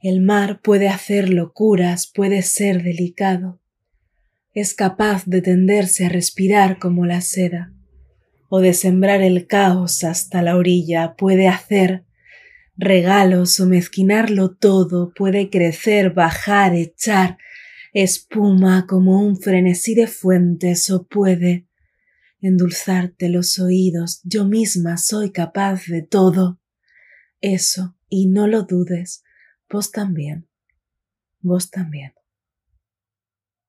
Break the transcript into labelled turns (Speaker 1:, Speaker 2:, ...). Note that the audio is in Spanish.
Speaker 1: El mar puede hacer locuras, puede ser delicado, es capaz de tenderse a respirar como la seda, o de sembrar el caos hasta la orilla, puede hacer regalos o mezquinarlo todo, puede crecer, bajar, echar espuma como un frenesí de fuentes, o puede endulzarte los oídos, yo misma soy capaz de todo. Eso, y no lo dudes, vos también, vos también.